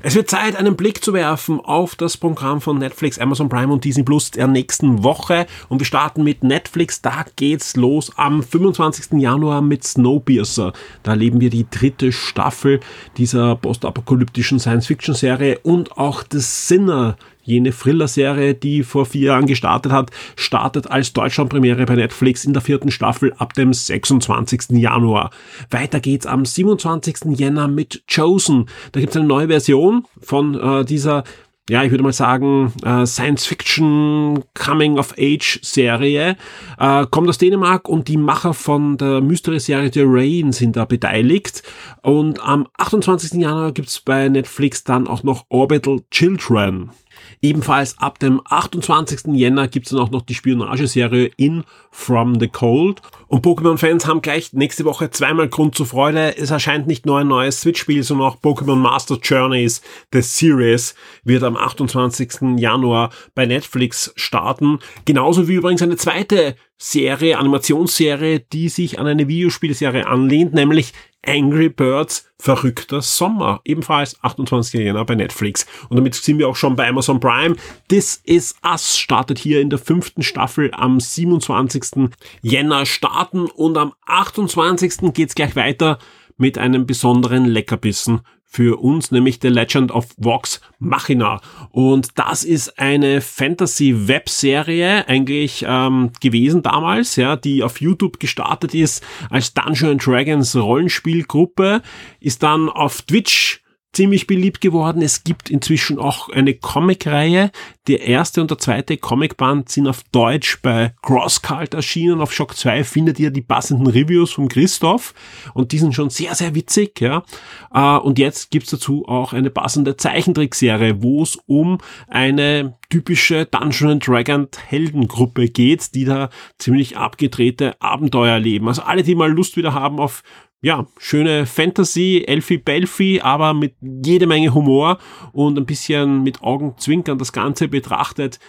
Speaker 1: Es wird Zeit, einen Blick zu werfen auf das Programm von Netflix, Amazon Prime und Disney Plus der nächsten Woche. Und wir starten mit Netflix. Da geht's los am 25. Januar mit Snowpiercer. Da erleben wir die dritte Staffel dieser postapokalyptischen Science-Fiction-Serie und auch The Sinner Jene Thriller-Serie, die vor vier Jahren gestartet hat, startet als Deutschlandpremiere bei Netflix in der vierten Staffel ab dem 26. Januar. Weiter geht's am 27. Jänner mit Chosen. Da gibt's eine neue Version von äh, dieser ja, ich würde mal sagen, äh, Science-Fiction Coming-of-Age-Serie. Äh, kommt aus Dänemark und die Macher von der Mystery-Serie The Rain sind da beteiligt. Und am 28. Januar gibt's bei Netflix dann auch noch Orbital Children. Ebenfalls ab dem 28. Jänner gibt's dann auch noch die Spionageserie In From the Cold. Und Pokémon-Fans haben gleich nächste Woche zweimal Grund zur Freude. Es erscheint nicht nur ein neues Switch-Spiel, sondern auch Pokémon Master Journeys, The Series, wird am 28. Januar bei Netflix starten. Genauso wie übrigens eine zweite Serie, Animationsserie, die sich an eine Videospielserie anlehnt, nämlich Angry Birds Verrückter Sommer, ebenfalls 28. Jänner bei Netflix. Und damit sind wir auch schon bei Amazon Prime. This Is Us startet hier in der fünften Staffel am 27. Jänner starten und am 28. geht's gleich weiter mit einem besonderen Leckerbissen für uns, nämlich The Legend of Vox Machina. Und das ist eine Fantasy-Webserie eigentlich ähm, gewesen damals, ja, die auf YouTube gestartet ist als Dungeons Dragons Rollenspielgruppe, ist dann auf Twitch ziemlich beliebt geworden. Es gibt inzwischen auch eine Comic-Reihe. Der erste und der zweite Comicband sind auf Deutsch bei Crosscult erschienen. Auf Shock 2 findet ihr die passenden Reviews von Christoph und die sind schon sehr, sehr witzig. Ja. Äh, und jetzt gibt's dazu auch eine passende Zeichentrickserie, wo es um eine typische Dungeon Dragon Heldengruppe geht, die da ziemlich abgedrehte Abenteuer erleben. Also alle, die mal Lust wieder haben auf ja, schöne Fantasy, Elfie Belfi, aber mit jede Menge Humor und ein bisschen mit Augenzwinkern das Ganze betrachtet.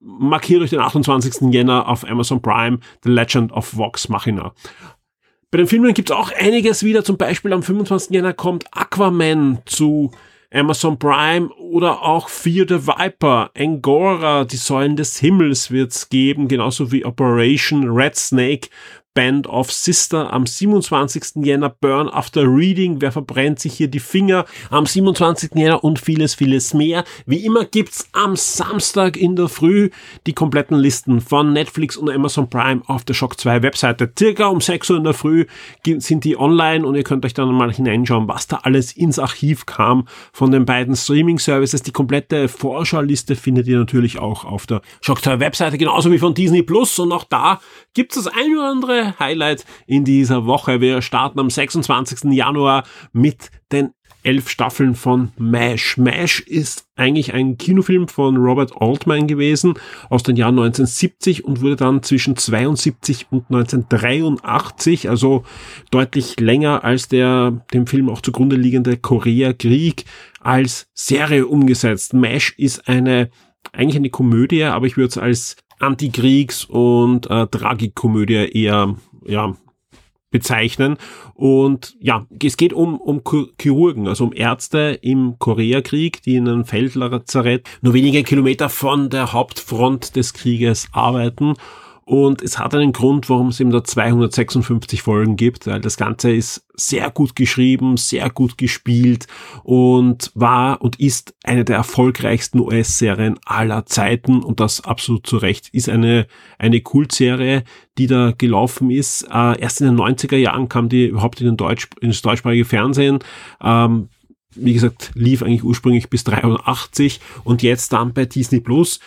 Speaker 1: Markiert euch den 28. Jänner auf Amazon Prime, The Legend of Vox Machina. Bei den Filmen gibt's auch einiges wieder. Zum Beispiel am 25. Jänner kommt Aquaman zu Amazon Prime oder auch Fear the Viper, Angora, die Säulen des Himmels wird's geben, genauso wie Operation Red Snake Band of Sister am 27. Jänner Burn After Reading. Wer verbrennt sich hier die Finger am 27. Jänner und vieles, vieles mehr. Wie immer gibt's am Samstag in der Früh die kompletten Listen von Netflix und Amazon Prime auf der Shock 2 Webseite. Circa um 6 Uhr in der Früh sind die online und ihr könnt euch dann mal hineinschauen, was da alles ins Archiv kam von den beiden Streaming Services. Die komplette Vorschauliste findet ihr natürlich auch auf der Shock 2 Webseite, genauso wie von Disney Plus und auch da gibt's das ein oder andere Highlight in dieser Woche. Wir starten am 26. Januar mit den elf Staffeln von MASH. MASH ist eigentlich ein Kinofilm von Robert Altman gewesen aus den Jahren 1970 und wurde dann zwischen 72 und 1983, also deutlich länger als der dem Film auch zugrunde liegende Koreakrieg, als Serie umgesetzt. MASH ist eine eigentlich eine Komödie, aber ich würde es als Antikriegs- und äh, Tragikomödie eher ja, bezeichnen. Und ja, es geht um, um Chirurgen, also um Ärzte im Koreakrieg, die in einem Feldlazarett nur wenige Kilometer von der Hauptfront des Krieges arbeiten und es hat einen Grund, warum es eben da 256 Folgen gibt, weil das Ganze ist sehr gut geschrieben, sehr gut gespielt und war und ist eine der erfolgreichsten US-Serien aller Zeiten und das absolut zu Recht. Ist eine, eine Kultserie, die da gelaufen ist. Äh, erst in den 90er Jahren kam die überhaupt in den Deutsch, ins deutschsprachige Fernsehen. Ähm, wie gesagt, lief eigentlich ursprünglich bis 83 und jetzt dann bei Disney Plus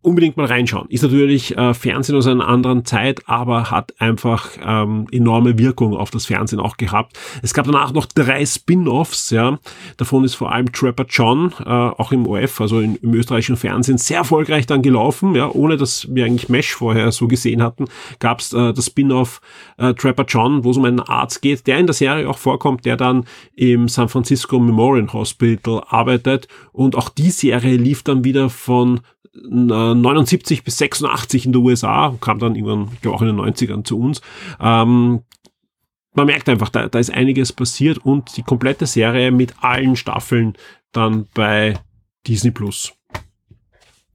Speaker 1: unbedingt mal reinschauen. Ist natürlich äh, Fernsehen aus einer anderen Zeit, aber hat einfach ähm, enorme Wirkung auf das Fernsehen auch gehabt. Es gab danach noch drei Spin-offs, ja. Davon ist vor allem Trapper John, äh, auch im OF, also in, im österreichischen Fernsehen, sehr erfolgreich dann gelaufen, ja, ohne dass wir eigentlich Mesh vorher so gesehen hatten, gab es äh, das Spin-off äh, Trapper John, wo es um einen Arzt geht, der in der Serie auch vorkommt, der dann im San Francisco Memorial Hospital arbeitet und auch die Serie lief dann wieder von 79 bis 86 in den USA, kam dann irgendwann, ich glaube auch in den 90ern zu uns. Ähm, man merkt einfach, da, da ist einiges passiert und die komplette Serie mit allen Staffeln dann bei Disney Plus.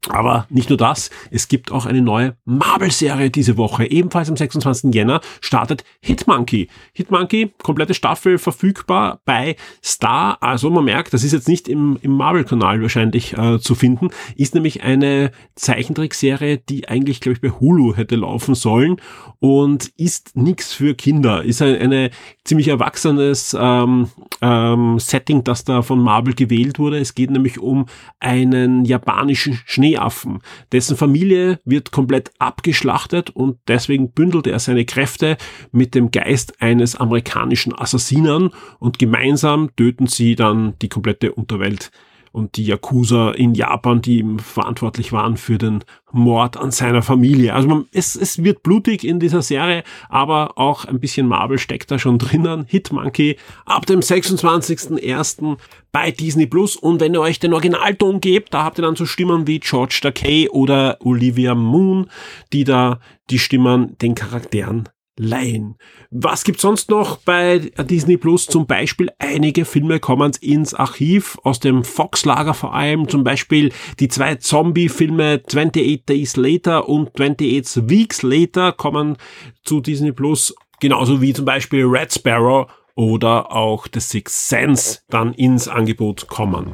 Speaker 1: Aber nicht nur das, es gibt auch eine neue Marvel-Serie diese Woche. Ebenfalls am 26. Jänner startet Hitmonkey. Hitmonkey, komplette Staffel verfügbar bei Star. Also man merkt, das ist jetzt nicht im, im Marvel-Kanal wahrscheinlich äh, zu finden. Ist nämlich eine Zeichentrickserie, die eigentlich, glaube ich, bei Hulu hätte laufen sollen und ist nichts für Kinder. Ist eine, eine ziemlich erwachsenes ähm, ähm, Setting, das da von Marvel gewählt wurde. Es geht nämlich um einen japanischen Schneeaffen. Dessen Familie wird komplett abgeschlachtet und deswegen bündelt er seine Kräfte mit dem Geist eines amerikanischen Assassinern und gemeinsam töten sie dann die komplette Unterwelt und die Yakuza in Japan, die ihm verantwortlich waren für den Mord an seiner Familie. Also man, es, es wird blutig in dieser Serie, aber auch ein bisschen Marvel steckt da schon drinnen. Hitmonkey ab dem 26.01. bei Disney Plus. Und wenn ihr euch den Originalton gebt, da habt ihr dann so Stimmen wie George Takei oder Olivia Moon, die da die Stimmen den Charakteren leihen. Was gibt's sonst noch bei Disney Plus? Zum Beispiel einige Filme kommen ins Archiv aus dem Fox-Lager vor allem. Zum Beispiel die zwei Zombie-Filme 28 Days Later und 28 Weeks Later kommen zu Disney Plus. Genauso wie zum Beispiel Red Sparrow oder auch The Sixth Sense dann ins Angebot kommen.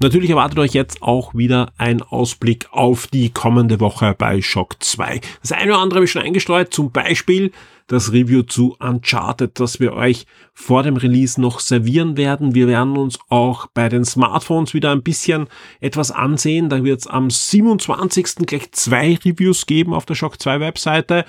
Speaker 1: Natürlich erwartet euch jetzt auch wieder ein Ausblick auf die kommende Woche bei Shock 2. Das eine oder andere habe ich schon eingestreut, zum Beispiel das Review zu Uncharted, das wir euch vor dem Release noch servieren werden. Wir werden uns auch bei den Smartphones wieder ein bisschen etwas ansehen. Da wird es am 27. gleich zwei Reviews geben auf der Shock 2 Webseite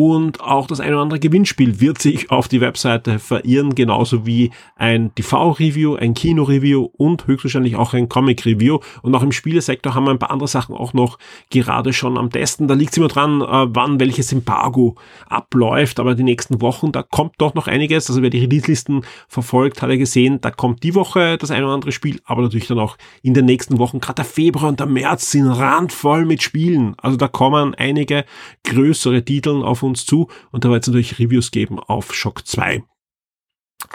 Speaker 1: und auch das eine oder andere Gewinnspiel wird sich auf die Webseite verirren, genauso wie ein TV-Review, ein Kino-Review und höchstwahrscheinlich auch ein Comic-Review. Und auch im Spielesektor haben wir ein paar andere Sachen auch noch gerade schon am Testen. Da liegt es immer dran, äh, wann welches Embargo abläuft, aber die nächsten Wochen, da kommt doch noch einiges. Also wer die Release-Listen verfolgt, hat er gesehen, da kommt die Woche das eine oder andere Spiel, aber natürlich dann auch in den nächsten Wochen, gerade der Februar und der März sind randvoll mit Spielen. Also da kommen einige größere Titel auf auf uns zu und da wird es natürlich Reviews geben auf Shock 2.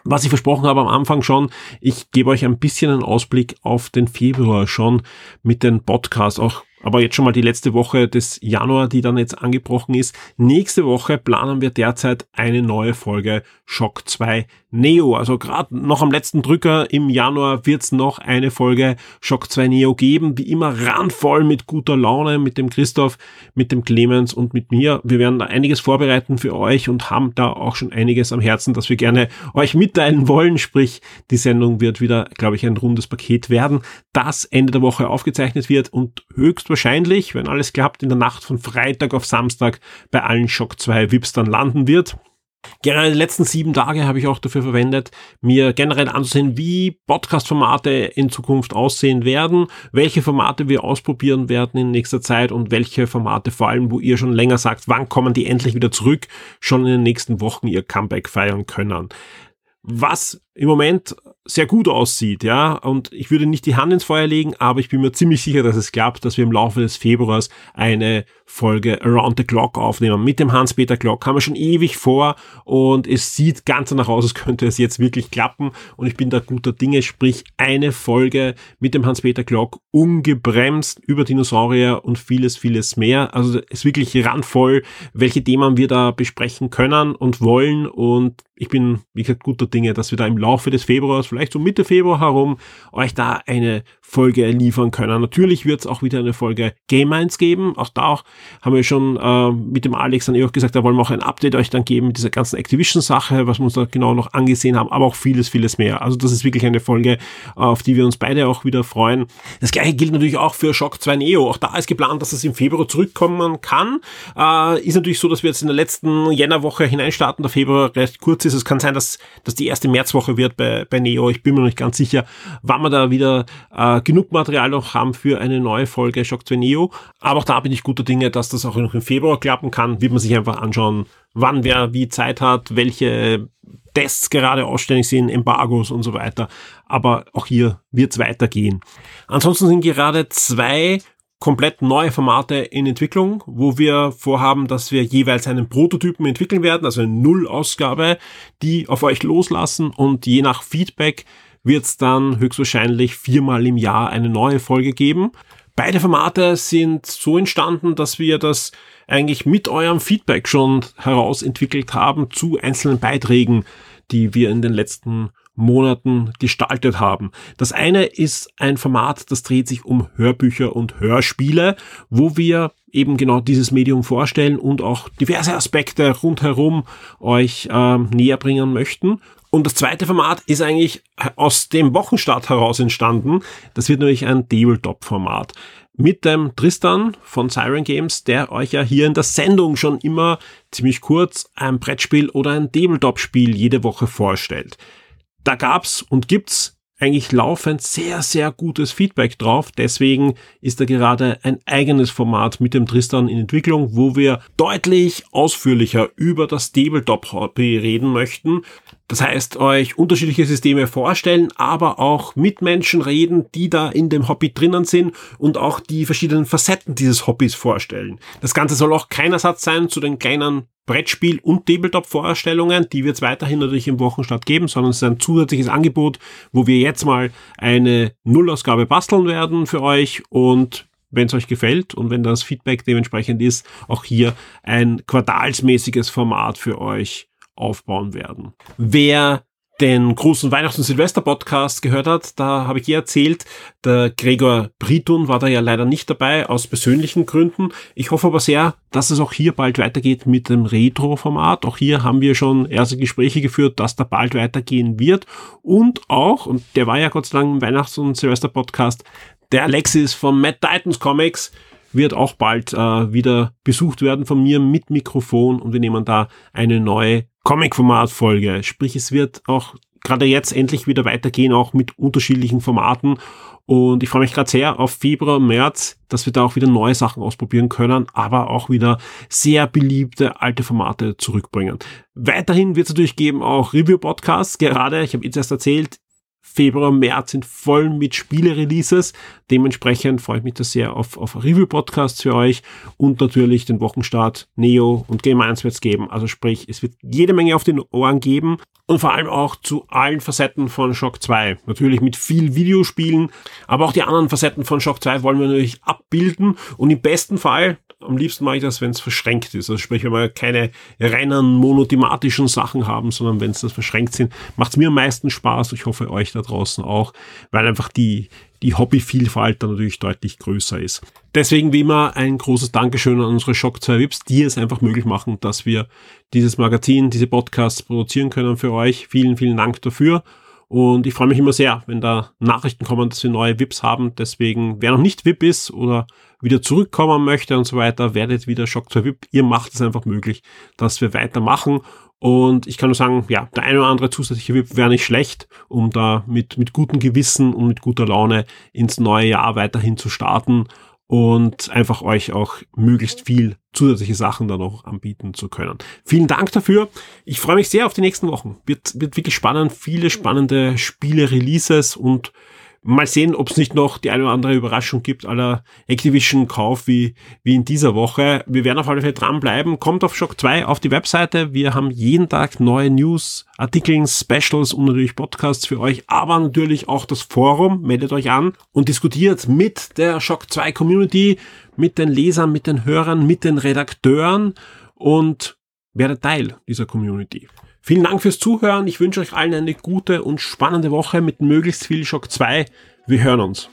Speaker 1: Was ich versprochen habe am Anfang schon, ich gebe euch ein bisschen einen Ausblick auf den Februar schon mit den Podcasts, auch aber jetzt schon mal die letzte Woche des Januar, die dann jetzt angebrochen ist. Nächste Woche planen wir derzeit eine neue Folge Shock 2 Neo. Also gerade noch am letzten Drücker im Januar wird's noch eine Folge Shock 2 Neo geben. Wie immer randvoll mit guter Laune, mit dem Christoph, mit dem Clemens und mit mir. Wir werden da einiges vorbereiten für euch und haben da auch schon einiges am Herzen, das wir gerne euch mitteilen wollen. Sprich, die Sendung wird wieder, glaube ich, ein rundes Paket werden, das Ende der Woche aufgezeichnet wird und höchstwahrscheinlich, wenn alles klappt, in der Nacht von Freitag auf Samstag bei allen Shock 2 VIPs dann landen wird. Generell die letzten sieben Tage habe ich auch dafür verwendet, mir generell anzusehen, wie Podcast-Formate in Zukunft aussehen werden, welche Formate wir ausprobieren werden in nächster Zeit und welche Formate vor allem, wo ihr schon länger sagt, wann kommen die endlich wieder zurück, schon in den nächsten Wochen ihr Comeback feiern können. Was im Moment sehr gut aussieht, ja. Und ich würde nicht die Hand ins Feuer legen, aber ich bin mir ziemlich sicher, dass es klappt, dass wir im Laufe des Februars eine Folge Around the Clock aufnehmen. Mit dem Hans-Peter Clock haben wir schon ewig vor und es sieht ganz danach aus, als könnte es jetzt wirklich klappen. Und ich bin da guter Dinge, sprich eine Folge mit dem Hans-Peter Clock ungebremst über Dinosaurier und vieles, vieles mehr. Also es ist wirklich randvoll, welche Themen wir da besprechen können und wollen. Und ich bin, wie gesagt, guter Dinge, dass wir da im Laufe des Februars, vielleicht so Mitte Februar herum, euch da eine Folge liefern können. Natürlich wird es auch wieder eine Folge Game 1 geben. Auch da haben wir schon äh, mit dem Alex dann eh auch gesagt, da wollen wir auch ein Update euch dann geben mit dieser ganzen Activision-Sache, was wir uns da genau noch angesehen haben, aber auch vieles, vieles mehr. Also das ist wirklich eine Folge, auf die wir uns beide auch wieder freuen. Das gleiche gilt natürlich auch für Shock 2 Neo. Auch da ist geplant, dass es im Februar zurückkommen kann. Äh, ist natürlich so, dass wir jetzt in der letzten Jännerwoche hineinstarten. Der Februar recht kurz ist. Es kann sein, dass, dass die erste Märzwoche wird bei, bei Neo. Ich bin mir noch nicht ganz sicher, wann wir da wieder äh, genug Material noch haben für eine neue Folge Shock 2 Neo. Aber auch da bin ich guter Dinge, dass das auch noch im Februar klappen kann. Wird man sich einfach anschauen, wann wer wie Zeit hat, welche Tests gerade ausständig sind, Embargos und so weiter. Aber auch hier wird es weitergehen. Ansonsten sind gerade zwei komplett neue Formate in Entwicklung, wo wir vorhaben, dass wir jeweils einen Prototypen entwickeln werden, also eine Nullausgabe, die auf euch loslassen und je nach Feedback wird es dann höchstwahrscheinlich viermal im Jahr eine neue Folge geben. Beide Formate sind so entstanden, dass wir das eigentlich mit eurem Feedback schon herausentwickelt haben zu einzelnen Beiträgen, die wir in den letzten Monaten gestaltet haben. Das eine ist ein Format, das dreht sich um Hörbücher und Hörspiele, wo wir eben genau dieses Medium vorstellen und auch diverse Aspekte rundherum euch ähm, näher bringen möchten. Und das zweite Format ist eigentlich aus dem Wochenstart heraus entstanden. Das wird nämlich ein Tabletop-Format mit dem Tristan von Siren Games, der euch ja hier in der Sendung schon immer ziemlich kurz ein Brettspiel oder ein Tabletop-Spiel jede Woche vorstellt. Da gab's und gibt's eigentlich laufend sehr, sehr gutes Feedback drauf. Deswegen ist da gerade ein eigenes Format mit dem Tristan in Entwicklung, wo wir deutlich ausführlicher über das Tabletop-Hobby reden möchten. Das heißt, euch unterschiedliche Systeme vorstellen, aber auch mit Menschen reden, die da in dem Hobby drinnen sind und auch die verschiedenen Facetten dieses Hobbys vorstellen. Das Ganze soll auch kein Ersatz sein zu den kleinen Brettspiel- und Tabletop-Vorstellungen, die wird es weiterhin natürlich im Wochenstart geben, sondern es ist ein zusätzliches Angebot, wo wir jetzt mal eine Nullausgabe basteln werden für euch und wenn es euch gefällt und wenn das Feedback dementsprechend ist, auch hier ein quartalsmäßiges Format für euch aufbauen werden. Wer den großen Weihnachts- und Silvester-Podcast gehört hat, da habe ich ihr erzählt, der Gregor Britun war da ja leider nicht dabei, aus persönlichen Gründen. Ich hoffe aber sehr, dass es auch hier bald weitergeht mit dem Retro-Format. Auch hier haben wir schon erste Gespräche geführt, dass da bald weitergehen wird. Und auch, und der war ja Gott sei Dank im Weihnachts- und Silvester-Podcast, der Alexis von Mad Titans Comics, wird auch bald äh, wieder besucht werden von mir mit Mikrofon und wir nehmen da eine neue Comic-Format-Folge. Sprich, es wird auch gerade jetzt endlich wieder weitergehen, auch mit unterschiedlichen Formaten. Und ich freue mich gerade sehr auf Februar, März, dass wir da auch wieder neue Sachen ausprobieren können, aber auch wieder sehr beliebte alte Formate zurückbringen. Weiterhin wird es natürlich geben auch Review-Podcasts. Gerade, ich habe jetzt erst erzählt, Februar, März sind voll mit Spiele-Releases. Dementsprechend freue ich mich da sehr auf, auf Review-Podcasts für euch und natürlich den Wochenstart Neo und Game 1 wird es geben. Also sprich, es wird jede Menge auf den Ohren geben und vor allem auch zu allen Facetten von Shock 2. Natürlich mit viel Videospielen, aber auch die anderen Facetten von Shock 2 wollen wir natürlich abbilden und im besten Fall, am liebsten mache ich das, wenn es verschränkt ist. Also sprich, wenn wir keine reinen monothematischen Sachen haben, sondern wenn es das verschränkt sind, macht es mir am meisten Spaß. Ich hoffe euch da draußen auch, weil einfach die, die Hobbyvielfalt dann natürlich deutlich größer ist. Deswegen wie immer ein großes Dankeschön an unsere Shock 2 Vips, die es einfach möglich machen, dass wir dieses Magazin, diese Podcasts produzieren können für euch. Vielen, vielen Dank dafür. Und ich freue mich immer sehr, wenn da Nachrichten kommen, dass wir neue VIPs haben. Deswegen, wer noch nicht VIP ist oder wieder zurückkommen möchte und so weiter, werdet wieder Shock 2 VIP. Ihr macht es einfach möglich, dass wir weitermachen. Und ich kann nur sagen, ja, der eine oder andere zusätzliche VIP wäre nicht schlecht, um da mit, mit gutem Gewissen und mit guter Laune ins neue Jahr weiterhin zu starten und einfach euch auch möglichst viel zusätzliche Sachen dann noch anbieten zu können. Vielen Dank dafür. Ich freue mich sehr auf die nächsten Wochen. Wird, wird wirklich spannend. Viele spannende Spiele, Releases und Mal sehen, ob es nicht noch die eine oder andere Überraschung gibt, aller Activision-Kauf wie, wie in dieser Woche. Wir werden auf alle Fälle dranbleiben. Kommt auf Shock 2 auf die Webseite. Wir haben jeden Tag neue News, Artikel, Specials und natürlich Podcasts für euch, aber natürlich auch das Forum. Meldet euch an und diskutiert mit der Shock 2 Community, mit den Lesern, mit den Hörern, mit den Redakteuren und werdet Teil dieser Community. Vielen Dank fürs Zuhören. Ich wünsche euch allen eine gute und spannende Woche mit möglichst viel Shock 2. Wir hören uns.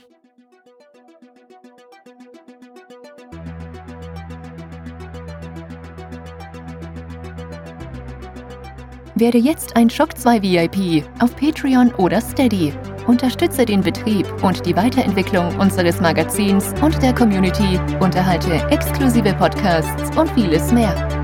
Speaker 2: Werde jetzt ein Shock 2 VIP auf Patreon oder Steady. Unterstütze den Betrieb und die Weiterentwicklung unseres Magazins und der Community, unterhalte exklusive Podcasts und vieles mehr.